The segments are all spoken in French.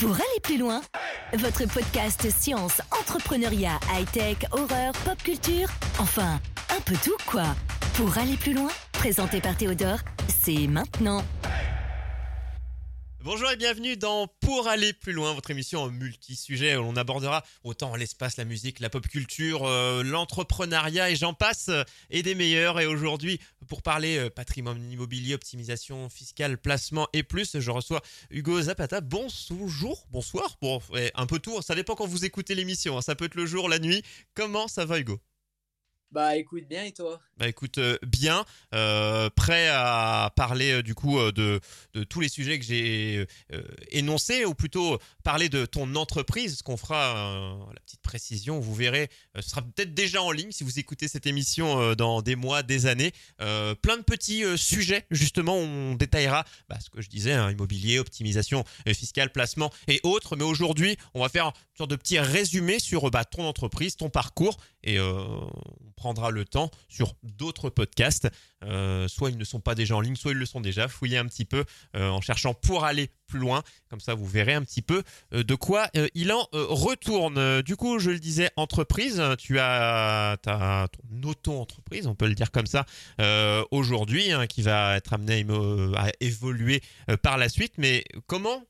Pour aller plus loin, votre podcast science, entrepreneuriat, high-tech, horreur, pop culture, enfin, un peu tout quoi. Pour aller plus loin, présenté par Théodore, c'est maintenant. Bonjour et bienvenue dans Pour aller plus loin, votre émission en multi-sujets où l'on abordera autant l'espace, la musique, la pop culture, euh, l'entrepreneuriat et j'en passe euh, et des meilleurs. Et aujourd'hui, pour parler euh, patrimoine immobilier, optimisation fiscale, placement et plus, je reçois Hugo Zapata. Bonjour, bonsoir, bon, un peu tout, ça dépend quand vous écoutez l'émission, hein. ça peut être le jour, la nuit. Comment ça va Hugo? Bah écoute bien et toi? Bah écoute euh, bien, euh, prêt à parler euh, du coup de, tous les sujets que j'ai énoncés ou plutôt parler de ton entreprise, ce qu'on fera la petite précision, vous verrez, ce sera peut-être déjà en ligne si vous écoutez cette émission dans des mois, des années. plein de petits sujets justement, on détaillera bah, ce que je disais, hein, immobilier, optimisation fiscale, placement et autres. Mais aujourd'hui, on va faire une sorte de petit résumé sur bah, ton entreprise, ton parcours et on prendra le temps sur d'autres podcasts. Euh, soit ils ne sont pas déjà en ligne, soit ils le sont déjà. Fouillez un petit peu euh, en cherchant pour aller plus loin. Comme ça, vous verrez un petit peu euh, de quoi il en retourne. Du coup, je le disais, entreprise, tu as ton auto-entreprise, on peut le dire comme ça, aujourd'hui, hein, qui va être amené à évoluer par la suite. Mais comment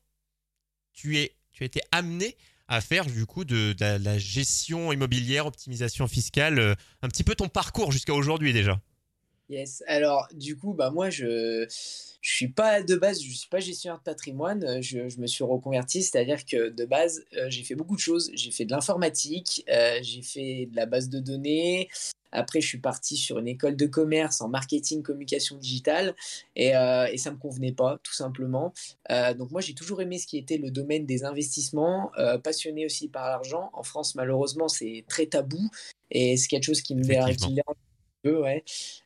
tu es, tu as été amené à faire du coup de, la gestion immobilière, optimisation fiscale, euh, un petit peu ton parcours jusqu'à aujourd'hui déjà? Yes. Alors du coup, bah moi je je suis pas de base, je suis pas gestionnaire de patrimoine. Je, je me suis reconverti, c'est-à-dire que de base euh, j'ai fait beaucoup de choses. J'ai fait de l'informatique, euh, j'ai fait de la base de données, après, je suis parti sur une école de commerce en marketing, communication digitale, et, euh, et ça me convenait pas, tout simplement. Euh, donc moi, j'ai toujours aimé ce qui était le domaine des investissements, euh, passionné aussi par l'argent. En France, malheureusement, c'est très tabou, et c'est quelque chose qui me dérange un peu, ouais.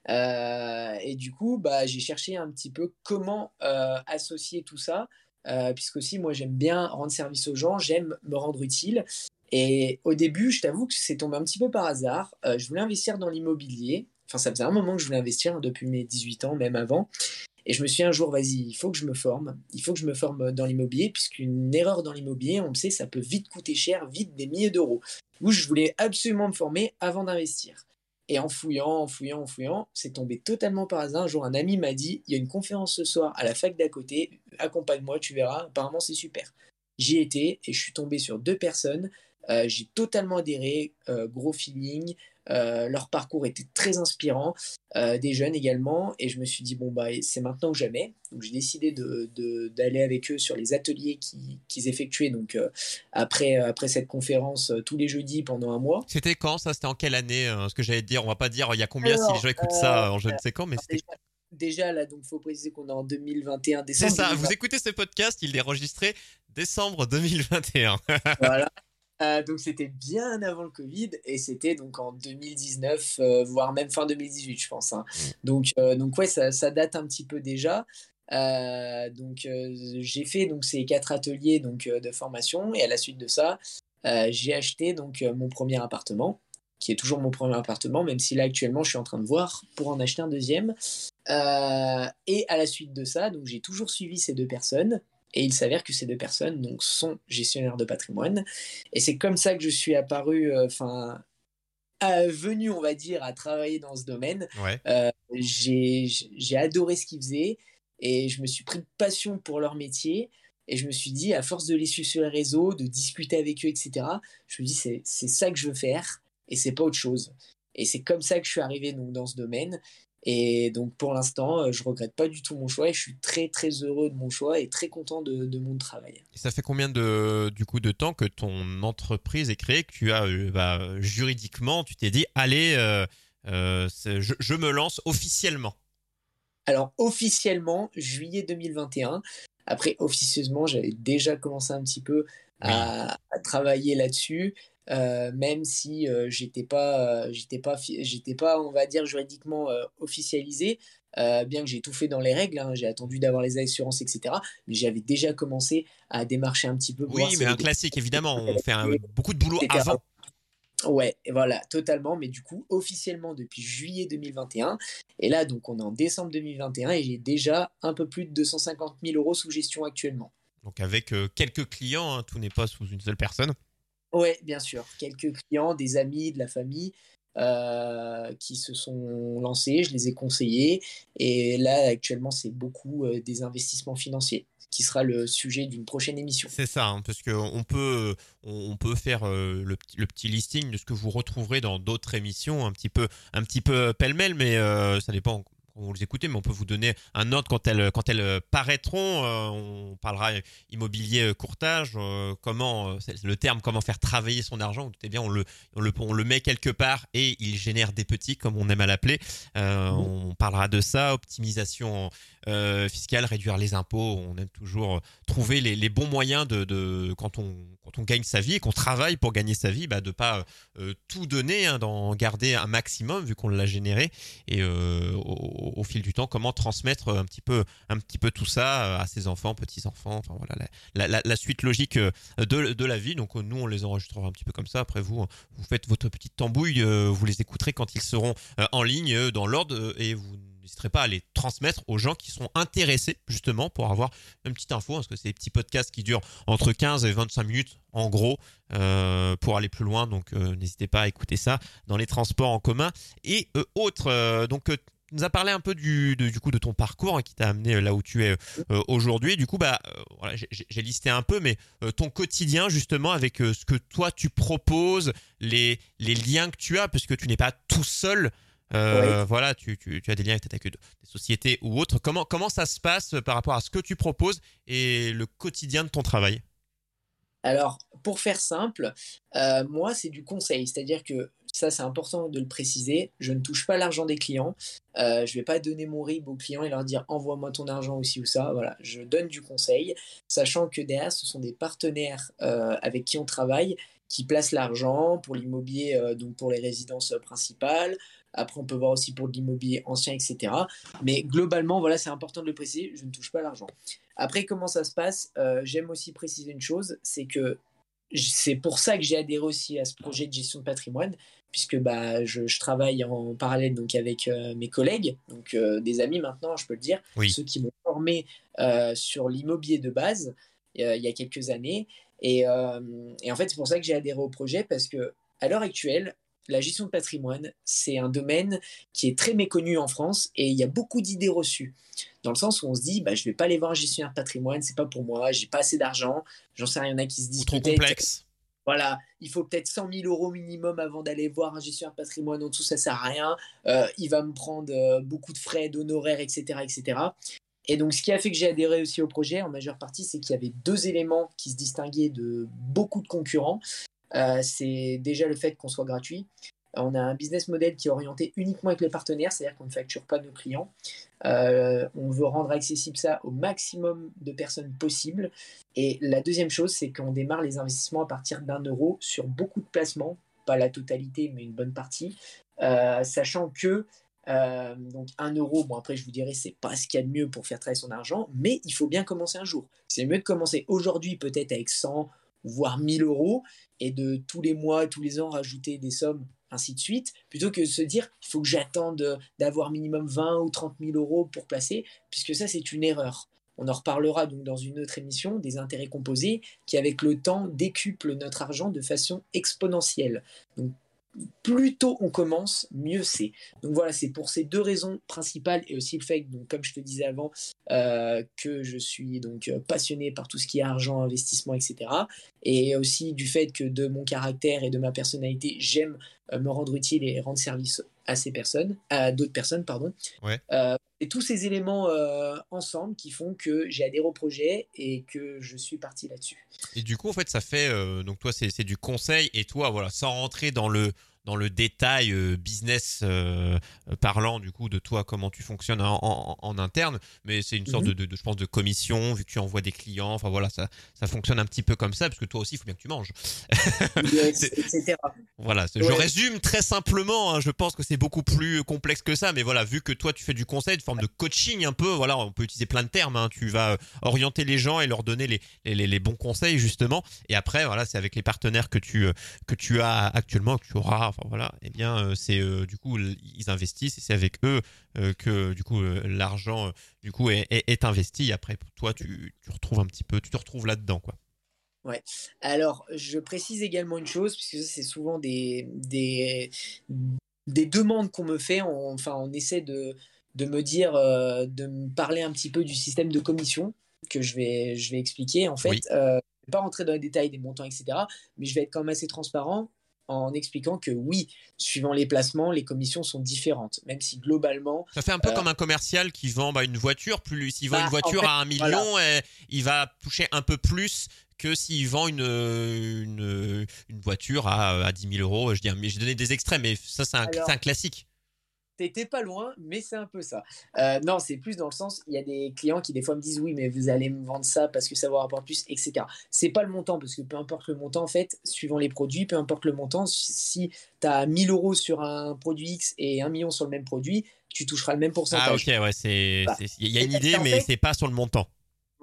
Euh, et du coup, bah, j'ai cherché un petit peu comment associer tout ça. Euh, puisque aussi moi j'aime bien rendre service aux gens, j'aime me rendre utile. Et au début, je t'avoue que c'est tombé un petit peu par hasard. Euh, je voulais investir dans l'immobilier. Enfin, ça faisait un moment que je voulais investir, hein, depuis mes 18 ans, même avant. Et je me suis dit un jour, vas-y, il faut que je me forme. Il faut que je me forme dans l'immobilier, puisqu'une erreur dans l'immobilier, on le sait, ça peut vite coûter cher, vite des milliers d'euros. Où je voulais absolument me former avant d'investir. Et en fouillant, en fouillant, en fouillant, c'est tombé totalement par hasard. Un jour, un ami m'a dit, il y a une conférence ce soir à la fac d'à côté, accompagne-moi, tu verras, apparemment c'est super. J'y étais et je suis tombé sur deux personnes j'ai totalement adhéré, euh, gros feeling. Euh, leur parcours était très inspirant, des jeunes également, et je me suis dit bon bah c'est maintenant ou jamais. Donc j'ai décidé d'aller de, avec eux sur les ateliers qu'ils effectuaient donc après après cette conférence tous les jeudis pendant un mois. C'était quand ça? C'était en quelle année Ce que j'allais dire, on va pas dire il y a combien si les gens écoutent ça en je ne sais quand, mais c'était déjà là, donc faut préciser qu'on est en 2021 décembre. C'est ça, vous écoutez ce podcast, il est enregistré décembre 2021. voilà. Euh, donc c'était bien avant le Covid et c'était donc en 2019, euh, voire même fin 2018, je pense. Hein. Mm. Donc, euh, donc ouais, ça, ça, date un petit peu déjà. donc j'ai fait donc ces quatre ateliers donc de formation et à la suite de ça, j'ai acheté donc mon premier appartement, qui est toujours mon premier appartement, même si là actuellement je suis en train de voir pour en acheter un deuxième. et à la suite de ça, donc j'ai toujours suivi ces deux personnes et il s'avère que ces deux personnes donc, sont gestionnaires de patrimoine. Et c'est comme ça que je suis apparu, euh, enfin, venu, on va dire, à travailler dans ce domaine. Euh, j'ai adoré ce qu'ils faisaient et je me suis pris de passion pour leur métier. Et je me suis dit, à force de les suivre sur les réseaux, de discuter avec eux, etc., je me dis, c'est ça que je veux faire et c'est pas autre chose. Et c'est comme ça que je suis arrivé donc, dans ce domaine. Et donc pour l'instant, euh, je regrette pas du tout mon choix et je suis très très heureux de mon choix et très content de, mon travail. Et ça fait combien de du coup de temps que ton entreprise est créée, que tu as euh, bah, juridiquement, tu t'es dit allez, euh, je, me lance officiellement? Alors officiellement juillet 2021. Après officieusement, j'avais déjà commencé un petit peu à travailler là-dessus. Euh, même si euh, j'étais pas, euh, j'étais pas, j'étais pas, on va dire juridiquement officialisé, bien que j'ai tout fait dans les règles, hein, j'ai attendu d'avoir les assurances, etc. Mais j'avais déjà commencé à démarcher un petit peu. oui, mais un classique, évidemment, on fait beaucoup de boulot avant. Ouais, voilà, totalement. Mais du coup, officiellement depuis juillet 2021. Et là, donc, on est en décembre 2021 et j'ai déjà un peu plus de 250 000 euros sous gestion actuellement. Donc avec quelques clients, hein, tout n'est pas sous une seule personne. Oui, bien sûr. Quelques clients, des amis, de la famille. qui se sont lancés, je les ai conseillés. Et là, actuellement, c'est beaucoup des investissements financiers qui sera le sujet d'une prochaine émission. C'est ça, hein, parce qu'on peut, on peut faire euh, le, petit listing de ce que vous retrouverez dans d'autres émissions, un petit peu, un petit peu pêle-mêle, mais euh, ça dépend vous les écoutez, mais on peut vous donner un ordre quand elles, quand elles euh, paraîtront. Euh, on parlera immobilier euh, courtage, comment, le terme comment faire travailler son argent. Vous bien, on le, on le, on le met quelque part et il génère des petits, comme on aime à l'appeler. On parlera de ça, optimisation fiscale, réduire les impôts. On aime toujours trouver les, les bons moyens de, de, quand, on, quand on gagne sa vie et qu'on travaille pour gagner sa vie, bah, de pas tout donner, hein, d'en garder un maximum vu qu'on l'a généré. Et au, au, fil du temps comment transmettre un petit peu, un petit peu tout ça euh, à ses enfants, petits-enfants, enfin voilà, la, la, suite logique euh, de, de, la vie. Donc euh, nous, on les enregistrera un petit peu comme ça. Après, vous, vous faites votre petite tambouille, vous les écouterez quand ils seront en ligne dans l'ordre et vous n'hésiterez pas à les transmettre aux gens qui sont intéressés justement pour avoir une petite info, hein, parce que c'est des petits podcasts qui durent entre 15 et 25 minutes en gros pour aller plus loin. Donc n'hésitez pas à écouter ça dans les transports en commun et autres. donc nous as parlé un peu du, du coup de ton parcours hein, qui t'a amené euh, là où tu es euh, aujourd'hui. Du coup, bah, euh, j'ai listé un peu, mais ton quotidien justement avec ce que toi tu proposes, les, les liens que tu as, parce que tu n'es pas tout seul. Voilà, tu, tu, tu, as des liens avec, des sociétés ou autres. Comment, comment ça se passe par rapport à ce que tu proposes et le quotidien de ton travail? Alors, pour faire simple, moi, c'est du conseil. C'est-à-dire que ça, c'est important de le préciser. Je ne touche pas l'argent des clients. Euh, je ne vais pas donner mon RIB aux clients et leur dire envoie-moi ton argent aussi ou ça. Voilà, je donne du conseil, sachant que derrière, ce sont des partenaires euh, avec qui on travaille qui placent l'argent pour l'immobilier, euh, donc pour les résidences principales. Après, on peut voir aussi pour l'immobilier ancien, etc. Mais globalement, voilà, c'est important de le préciser. Je ne touche pas l'argent. Après, comment ça se passe? J'aime aussi préciser une chose, c'est que c'est pour ça que j'ai adhéré aussi à ce projet de gestion de patrimoine, puisque bah, je, travaille en parallèle donc, avec euh, mes collègues, donc euh, des amis maintenant, je peux le dire, ceux qui m'ont formé euh, sur l'immobilier de base il y a quelques années. Et, et en fait, c'est pour ça que j'ai adhéré au projet, parce que à l'heure actuelle, la gestion de patrimoine, c'est un domaine qui est très méconnu en France et il y a beaucoup d'idées reçues. Dans le sens où on se dit, bah, je ne vais pas aller voir un gestionnaire de patrimoine, c'est pas pour moi, j'ai pas assez d'argent. J'en sais rien, il y en a qui se disent. trop complexe. Voilà, il faut peut-être 100 000 euros minimum avant d'aller voir un gestionnaire patrimoine. En dessous, ça sert à rien. Euh, il va me prendre euh, beaucoup de frais, d'honoraires, etc., etc. Et donc, ce qui a fait que j'ai adhéré aussi au projet, en majeure partie, c'est qu'il y avait deux éléments qui se distinguaient de beaucoup de concurrents. Euh, c'est déjà le fait qu'on soit gratuit. On a un business model qui est orienté uniquement avec les partenaires, c'est-à-dire qu'on ne facture pas nos clients. Euh, on veut rendre accessible ça au maximum de personnes possible. Et la deuxième chose, c'est qu'on démarre les investissements à partir d'un euro sur beaucoup de placements, pas la totalité, mais une bonne partie, euh, sachant que donc un euro, bon après je vous dirais c'est pas ce qu'il y a de mieux pour faire travailler son argent, mais il faut bien commencer un jour. C'est mieux de commencer aujourd'hui peut-être avec 100, voire 1000 euros, et de tous les mois, tous les ans rajouter des sommes, ainsi de suite, plutôt que de se dire il faut que j'attende d'avoir minimum 20 ou 30 000 euros pour placer, puisque ça c'est une erreur. On en reparlera donc dans une autre émission des intérêts composés qui avec le temps décuplent notre argent de façon exponentielle. Donc plus tôt on commence, mieux c'est. Donc voilà, c'est pour ces deux raisons principales et aussi le fait, donc, comme je te disais avant, euh, que je suis donc euh, passionné par tout ce qui est argent, investissement, etc. Et aussi du fait que de mon caractère et de ma personnalité, j'aime euh, me rendre utile et rendre service à ces personnes, à d'autres personnes, pardon. et tous ces éléments ensemble qui font que j'ai adhéré au projet et que je suis parti là-dessus. Et du coup, en fait, ça fait donc toi, c'est du conseil et toi, voilà, sans rentrer dans le dans le détail euh, business euh, euh, parlant du coup de toi comment tu fonctionnes en, interne mais c'est une sorte mhm. de, je pense de commission vu que tu envoies des clients enfin voilà ça ça fonctionne un petit peu comme ça parce que toi aussi il faut bien que tu manges etc voilà je résume très simplement hein, je pense que c'est beaucoup plus complexe que ça mais voilà vu que toi tu fais du conseil forme de coaching un peu. Voilà, on peut utiliser plein de termes. Hein. Tu vas orienter les gens et leur donner les, les, les bons conseils justement. Et après, voilà, c'est avec les partenaires que tu que tu as actuellement, que tu auras. Enfin voilà, et eh bien c'est du coup ils investissent et c'est avec eux que du coup l'argent du coup est, est, investi. après, toi, tu, tu retrouves un petit peu, tu te retrouves là-dedans, quoi. Ouais. Alors, je précise également une chose, puisque c'est souvent des, des, des demandes qu'on me fait. On, enfin, on essaie de, de me dire, euh, de me parler un petit peu du système de commission que je vais, je vais expliquer. En fait, euh, je ne vais pas rentrer dans les détails des montants, etc. Mais je vais être quand même assez transparent en expliquant que oui, suivant les placements, les commissions sont différentes, même si globalement. Ça fait un peu euh, comme un commercial qui vend bah, une voiture. Plus s'il vend bah, une voiture à un million, et il va toucher un peu plus que s'il vend une, une, une, voiture à, à 10 000 euros. Je dis, mais j'ai donné des extraits, mais ça, c'est un, un, classique. T'étais pas loin, mais c'est un peu ça. Euh, non, c'est plus dans le sens, il y a des clients qui des fois me disent oui, mais vous allez me vendre ça parce que ça vous rapporte plus, etc. C'est pas le montant, parce que peu importe le montant, en fait, suivant les produits, peu importe le montant, si tu as 1000 euros sur un produit X et 1 million sur le même produit, tu toucheras le même pourcentage. Ah ok, ouais, c'est, il y a une idée, mais c'est pas sur le montant.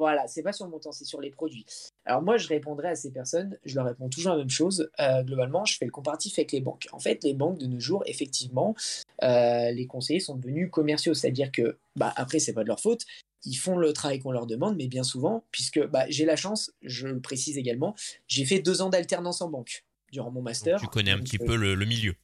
Voilà, c'est pas sur le montant, c'est sur les produits. Alors moi, je répondrai à ces personnes, je leur réponds toujours la même chose. Euh, globalement, je fais le comparatif avec les banques. En fait, les banques de nos jours, effectivement, euh, les conseillers sont devenus commerciaux, c'est-à-dire que, bah, après, c'est pas de leur faute. Ils font le travail qu'on leur demande, mais bien souvent, puisque bah, j'ai la chance, je le précise également, j'ai fait deux ans d'alternance en banque durant mon master. tu connais un petit peu le, milieu.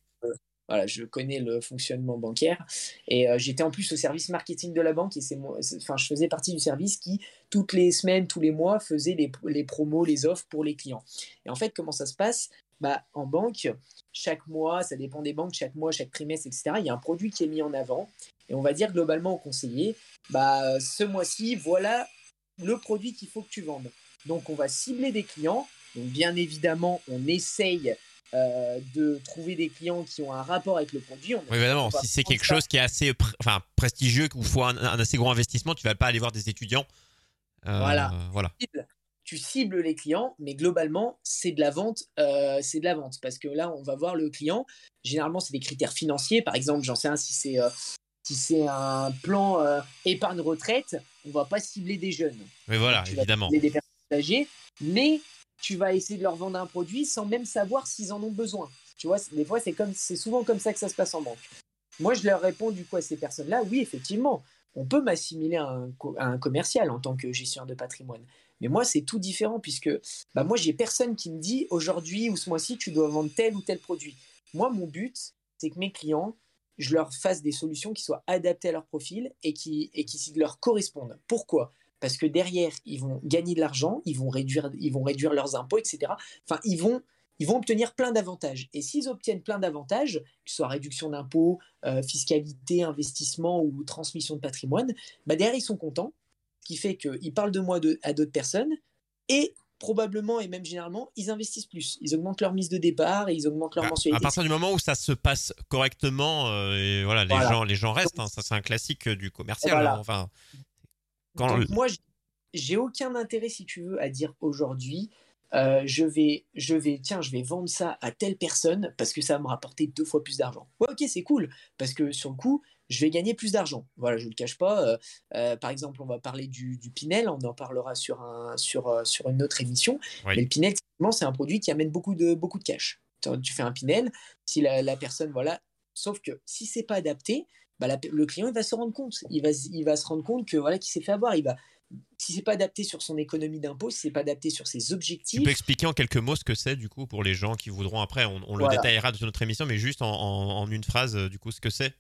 Voilà, je connais le fonctionnement bancaire et euh, j'étais en plus au service marketing de la banque et c'est enfin je faisais partie du service qui toutes les semaines, tous les mois faisait les, les, promos, les offres pour les clients. Et en fait, comment ça se passe? Bah, en banque, chaque mois, ça dépend des banques, chaque mois, chaque trimestre, etc. Il y a un produit qui est mis en avant et on va dire globalement au conseiller, bah ce mois-ci, voilà le produit qu'il faut que tu vendes. Donc on va cibler des clients. Donc bien évidemment, on essaye euh, de trouver des clients qui ont un rapport avec le produit. oui, évidemment, si c'est quelque chose qui est assez enfin, prestigieux, où il faut un, assez gros investissement, tu ne vas pas aller voir des étudiants. Euh, voilà. voilà. Tu, cibles, les clients, mais globalement, c'est de la vente. Euh, c'est de la vente parce que là, on va voir le client. Généralement, c'est des critères financiers. Par exemple, j'en sais un, si c'est si c'est un plan épargne retraite, on va pas cibler des jeunes. Oui, voilà, évidemment. des personnes âgées, mais tu vas essayer de leur vendre un produit sans même savoir s'ils en ont besoin. Tu vois, des fois, c'est comme, c'est souvent comme ça que ça se passe en banque. Moi, je leur réponds du coup à ces personnes-là, oui, effectivement, on peut m'assimiler à un, commercial en tant que gestionnaire de patrimoine. Mais moi, c'est tout différent puisque bah, moi, j'ai personne qui me dit aujourd'hui ou ce mois-ci, tu dois vendre tel ou tel produit. Moi, mon but, c'est que mes clients, je leur fasse des solutions qui soient adaptées à leur profil et qui, et qui leur correspondent. Pourquoi? Parce que derrière, ils vont gagner de l'argent, ils vont réduire, ils vont réduire leurs impôts, etc. Enfin, ils vont, ils vont obtenir plein d'avantages. Et s'ils obtiennent plein d'avantages, que ce soit réduction d'impôts, euh, fiscalité, investissement ou transmission de patrimoine, bah derrière, ils sont contents, ce qui fait qu'ils parlent de moi à d'autres personnes et probablement et même généralement, ils investissent plus. Ils augmentent leur mise de départ et ils augmentent leur bah, mensualité. À partir du moment où ça se passe correctement, euh, et voilà, les, Gens, les gens restent. Hein. ça, c'est un classique du commercial. Hein. enfin, moi, j'ai aucun intérêt, si tu veux, à dire aujourd'hui, euh, je vais, je vais, tiens, je vais vendre ça à telle personne parce que ça va me rapporter deux fois plus d'argent. Ouais, ok, c'est cool parce que sur le coup, je vais gagner plus d'argent. Voilà, je ne le cache pas. Euh, euh, par exemple, on va parler du, Pinel, on en parlera sur, un, sur, sur une autre émission. Mais le Pinel, c'est un produit qui amène beaucoup de, beaucoup de cash. Tu fais un Pinel, si la, la personne, voilà, sauf que si c'est pas adapté, bah, le client il va se rendre compte. Il va, il va se rendre compte que voilà qu'il s'est fait avoir. Il va, si c'est pas adapté sur son économie d'impôt, si c'est pas adapté sur ses objectifs. Tu peux expliquer en quelques mots ce que c'est du coup pour les gens qui voudront après? On, le détaillera dans notre émission, mais juste en, une phrase du coup ce que c'est.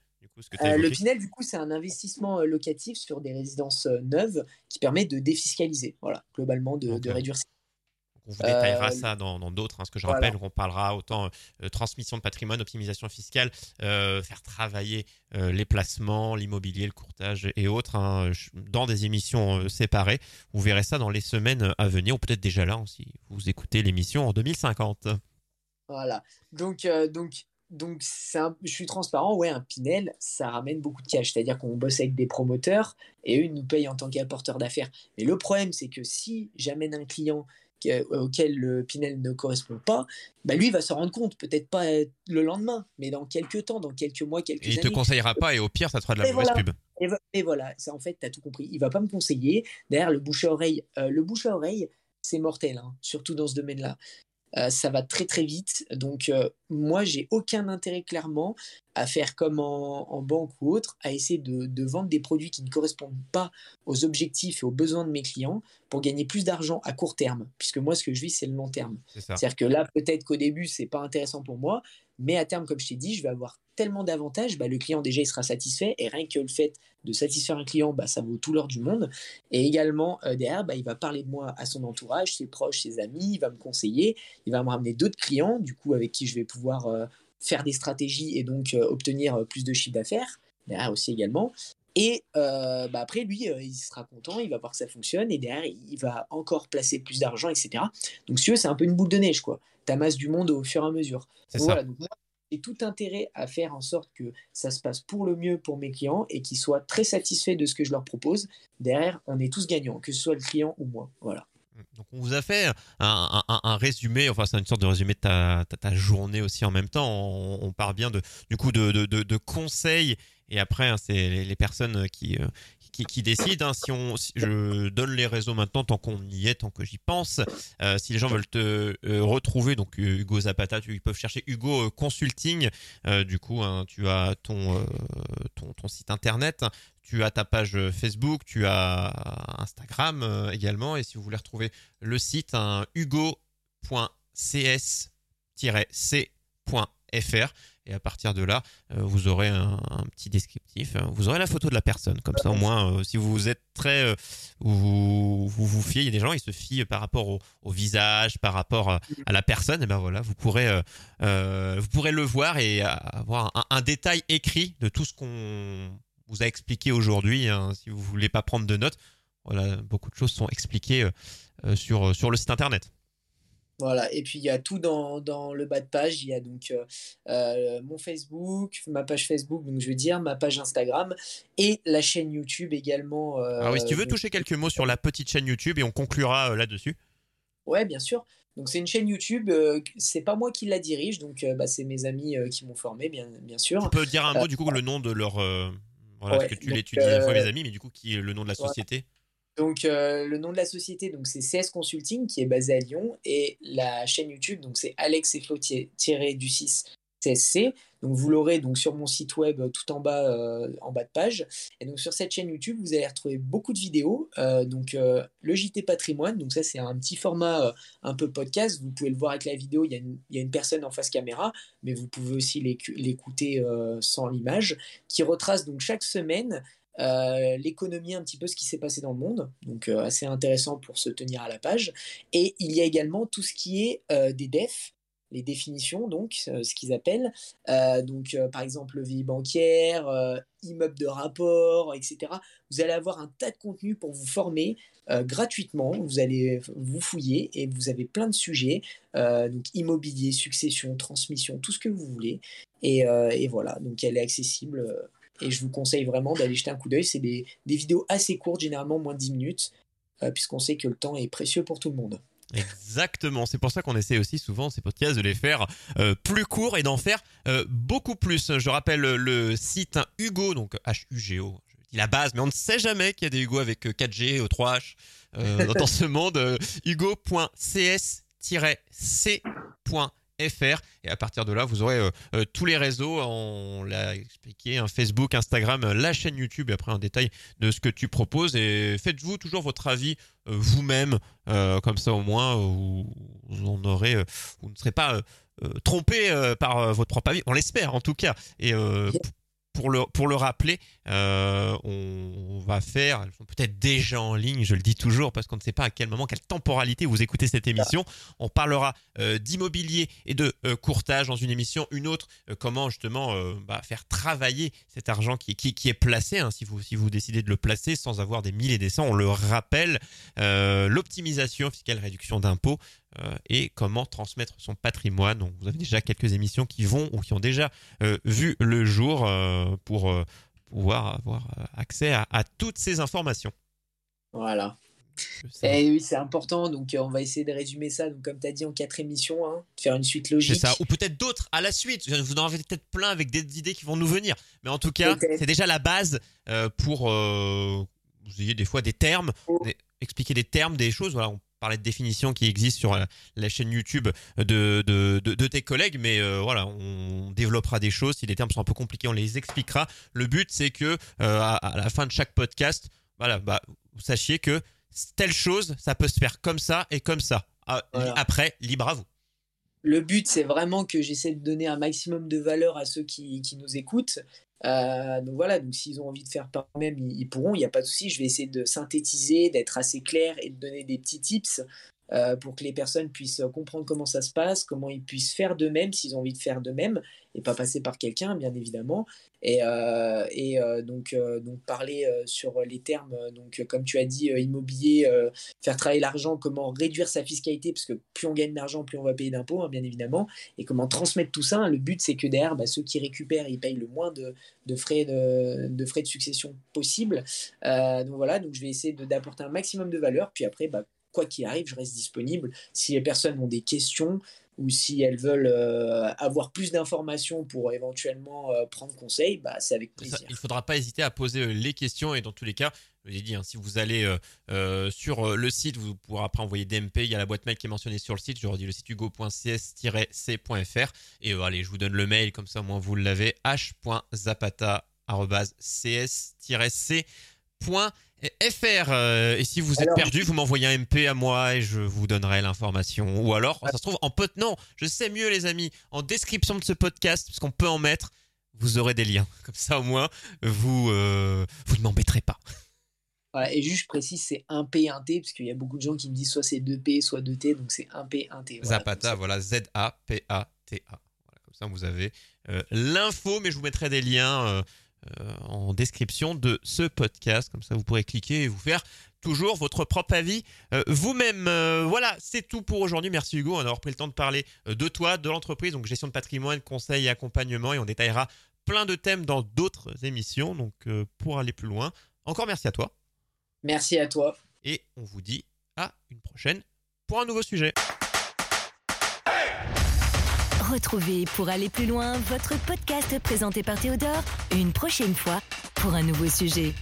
Euh, le Pinel, du coup, c'est un investissement euh, locatif sur des résidences euh, neuves qui permet de défiscaliser, voilà, globalement, de, de réduire ses on vous détaillera euh, ça dans d'autres. Hein, ce que je rappelle, on parlera autant euh, transmission de patrimoine, optimisation fiscale, euh, faire travailler les placements, l'immobilier, le courtage et autres hein, dans des émissions séparées. Vous verrez ça dans les semaines à venir, ou peut-être déjà là hein, si vous écoutez l'émission en 2050. Voilà. Donc, donc donc, je suis transparent, ouais, un Pinel, ça ramène beaucoup de cash. C'est-à-dire qu'on bosse avec des promoteurs et eux, ils nous payent en tant qu'apporteurs d'affaires. Mais le problème, c'est que si j'amène un client auquel le Pinel ne correspond pas, bah lui va se rendre compte, peut-être pas le lendemain, mais dans quelques temps, dans quelques mois, quelques années. Il te conseillera pas et au pire, ça te fera de la mauvaise pub. Et, voilà, ça, en fait, tu as tout compris. Il va pas me conseiller. Derrière, le bouche à oreille, euh, le bouche à oreille, c'est mortel, hein, surtout dans ce domaine-là. Euh, ça va très très vite. Donc euh, moi, j'ai aucun intérêt clairement à faire comme en, banque ou autre, à essayer de, vendre des produits qui ne correspondent pas aux objectifs et aux besoins de mes clients pour gagner plus d'argent à court terme. Puisque moi, ce que je vis, c'est le long terme. C'est-à-dire que là, peut-être qu'au début, c'est pas intéressant pour moi, mais à terme, comme je t'ai dit, je vais avoir tellement d'avantages. Bah, le client, déjà, il sera satisfait. Et rien que le fait de satisfaire un client, bah, ça vaut tout l'or du monde. Et également, euh, derrière, bah, il va parler de moi à son entourage, ses proches, ses amis. Il va me conseiller. Il va me ramener d'autres clients, du coup, avec qui je vais pouvoir euh, faire des stratégies et donc euh, obtenir plus de chiffre d'affaires. Derrière aussi également. Et bah après, lui, il sera content, il va voir que ça fonctionne, et derrière, il va encore placer plus d'argent, etc. Donc, si tu veux, c'est un peu une boule de neige, quoi. Tu amasses du monde au fur et à mesure. Donc, voilà, j'ai tout intérêt à faire en sorte que ça se passe pour le mieux pour mes clients et qu'ils soient très satisfaits de ce que je leur propose. Derrière, on est tous gagnants, que ce soit le client ou moi. Voilà. Donc on vous a fait un, résumé, enfin c'est une sorte de résumé de ta, ta, journée aussi en même temps. On, on part bien de, du coup de, de, de, conseils et après hein, c'est les, personnes qui, euh, qui, décide. Hein. si on, je donne les réseaux maintenant, tant qu'on y est, tant que j'y pense. Euh, si les gens veulent te euh, retrouver, donc euh, Hugo Zapata, ils peuvent chercher Hugo Consulting. du coup, hein, tu as ton, ton, site internet, tu as ta page Facebook, tu as Instagram également. Et si vous voulez retrouver le site, hein, hugo.cs-c.fr. Et à partir de là, euh, vous aurez un, petit descriptif. Hein. Vous aurez la photo de la personne. Comme ça, au moins, euh, si vous êtes très. Euh, vous, vous, fiez, il y a des gens, ils se fient par rapport au, visage, par rapport à, la personne. Et ben voilà, vous pourrez, vous pourrez le voir et avoir un, détail écrit de tout ce qu'on vous a expliqué aujourd'hui. Hein. si vous voulez pas prendre de notes, voilà, beaucoup de choses sont expliquées sur, sur le site internet. Voilà, et puis il y a tout dans, dans, le bas de page. Il y a donc euh, euh, mon Facebook, ma page Facebook, donc je veux dire, ma page Instagram et la chaîne YouTube également. Euh, ah oui, si tu veux toucher quelques mots sur la petite chaîne YouTube et on conclura là-dessus. Ouais, bien sûr. Donc c'est une chaîne YouTube, c'est pas moi qui la dirige, donc bah, c'est mes amis qui m'ont formé, bien, bien sûr. Tu peux dire un mot du coup le nom de leur. voilà, parce que tu l'étudies à la fois mes amis, mais du coup qui est le nom de la société? Donc, euh, le nom de la société, c'est CS Consulting, qui est basé à Lyon, et la chaîne YouTube, c'est Alex et du 6 CSC. Donc, vous l'aurez donc sur mon site web euh, tout en bas, euh, en bas de page. Et donc, sur cette chaîne YouTube, vous allez retrouver beaucoup de vidéos. donc, le JT Patrimoine, donc ça, c'est un petit format un peu podcast. Vous pouvez le voir avec la vidéo, il y, a une, il y a une personne en face caméra, mais vous pouvez aussi l'écouter sans l'image, qui retrace donc chaque semaine euh, l'économie, un petit peu ce qui s'est passé dans le monde, donc euh, assez intéressant pour se tenir à la page. Et il y a également tout ce qui est euh, des defs, les définitions, donc ce qu'ils appellent, donc par exemple le vie bancaire, immeuble de rapport, etc. Vous allez avoir un tas de contenu pour vous former gratuitement. Vous allez vous fouiller et vous avez plein de sujets, donc immobilier, succession, transmission, tout ce que vous voulez. Et voilà, donc elle est accessible et je vous conseille vraiment d'aller jeter un coup d'œil. C'est des, vidéos assez courtes, généralement moins de 10 minutes, euh, puisqu'on sait que le temps est précieux pour tout le monde. Exactement, c'est pour ça qu'on essaie aussi souvent ces podcasts de les faire euh, plus courts et d'en faire euh, beaucoup plus. Je rappelle le site Hugo, donc H-U-G-O, je dis la base, mais on ne sait jamais qu'il y a des Hugo avec 4G, 3H dans ce monde. Hugo.cs-c.fr fr et à partir de là vous aurez euh, euh, tous les réseaux. On l'a expliqué un Facebook Instagram euh, la chaîne YouTube. Et après un détail de ce que tu proposes. Et faites-vous toujours votre avis vous-même. Comme ça au moins vous, en aurez vous ne serez pas trompé par votre propre avis. On l'espère en tout cas. Et pour le, rappeler, euh, on, va faire, elles sont peut-être déjà en ligne, je le dis toujours, parce qu'on ne sait pas à quel moment, quelle temporalité vous écoutez cette émission. On parlera euh, d'immobilier et de euh, courtage dans une émission, une autre, comment justement bah, faire travailler cet argent qui, est placé, hein, si, vous, décidez de le placer sans avoir des milliers et des cents, on le rappelle, l'optimisation fiscale, réduction d'impôts, et comment transmettre son patrimoine. Donc, vous avez déjà quelques émissions qui vont ou qui ont déjà euh, vu le jour euh, pour pouvoir avoir accès à, toutes ces informations. Voilà. Et eh oui, c'est important. Donc, on va essayer de résumer ça, donc, comme tu as dit, en quatre émissions, hein, faire une suite logique. C'est ça. Ou peut-être d'autres à la suite. Vous en avez peut-être plein avec des idées qui vont nous venir. Mais en tout cas, c'est déjà la base pour vous ayez des fois des termes, oh. expliquer des termes, des choses. Voilà, on parlait de définitions qui existent sur la, chaîne YouTube de, de, tes collègues, mais euh, voilà, on développera des choses. Si les termes sont un peu compliqués, on les expliquera. Le but, c'est que euh, à, la fin de chaque podcast, voilà, bah, vous sachiez que telle chose, ça peut se faire comme ça et comme ça. Ah, après, libre à vous. Le but, c'est vraiment que j'essaie de donner un maximum de valeur à ceux qui, qui nous écoutent euh, donc voilà, donc s'ils ont envie de faire par eux-mêmes, ils, pourront, il n'y a pas de souci. Je vais essayer de synthétiser, d'être assez clair et de donner des petits tips euh, pour que les personnes puissent comprendre comment ça se passe, comment ils puissent faire d'eux-mêmes s'ils ont envie de faire d'eux-mêmes et pas passer par quelqu'un, bien évidemment. Et, euh, et euh, donc, donc parler sur les termes, donc comme tu as dit, immobilier, faire travailler l'argent, comment réduire sa fiscalité, parce que plus on gagne d'argent, plus on va payer d'impôts, hein, bien évidemment, et comment transmettre tout ça. le but, c'est que derrière, bah, ceux qui récupèrent, ils payent le moins de, de frais de, de, frais de succession possible. donc voilà, donc je vais essayer d'apporter un maximum de valeur, puis après, bah, quoi qu'il arrive, je reste disponible. Si les personnes ont des questions ou si elles veulent euh, avoir plus d'informations pour éventuellement euh, prendre conseil, bah, c'est avec plaisir. il ne faudra pas hésiter à poser euh, les questions et dans tous les cas, je vous ai dit, hein, si vous allez sur le site, vous pourrez après envoyer DMP. Il y a la boîte mail qui est mentionnée sur le site. Je redis le site hugo.cs-c.fr. Et allez, je vous donne le mail, comme ça au moins vous l'avez. h.zapata.cs-c.fr. FR, euh, et si vous êtes perdu, vous m'envoyez un MP à moi et je vous donnerai l'information. Ou alors, ça se trouve, en pot... non, je sais mieux les amis, en description de ce podcast, parce qu'on peut en mettre, vous aurez des liens. Comme ça au moins, vous, euh, vous ne m'embêterez pas. et juste je précise, c'est 1P, 1T, parce qu'il y a beaucoup de gens qui me disent soit c'est 2P, soit 2T, donc c'est 1P, 1T. Zapata, voilà, Z-A-P-A-T-A. comme ça vous avez euh, l'info, mais je vous mettrai des liens en description de ce podcast. Comme ça, vous pourrez cliquer et vous faire toujours votre propre avis euh, vous-même. Euh, voilà, c'est tout pour aujourd'hui. Merci Hugo. On a repris pris le temps de parler de toi, de l'entreprise, donc gestion de patrimoine, conseil et accompagnement. Et on détaillera plein de thèmes dans d'autres émissions. Donc, pour aller plus loin, encore merci à toi. Merci à toi. Et on vous dit à une prochaine pour un nouveau sujet. Retrouvez pour aller plus loin votre podcast présenté par Théodore une prochaine fois pour un nouveau sujet.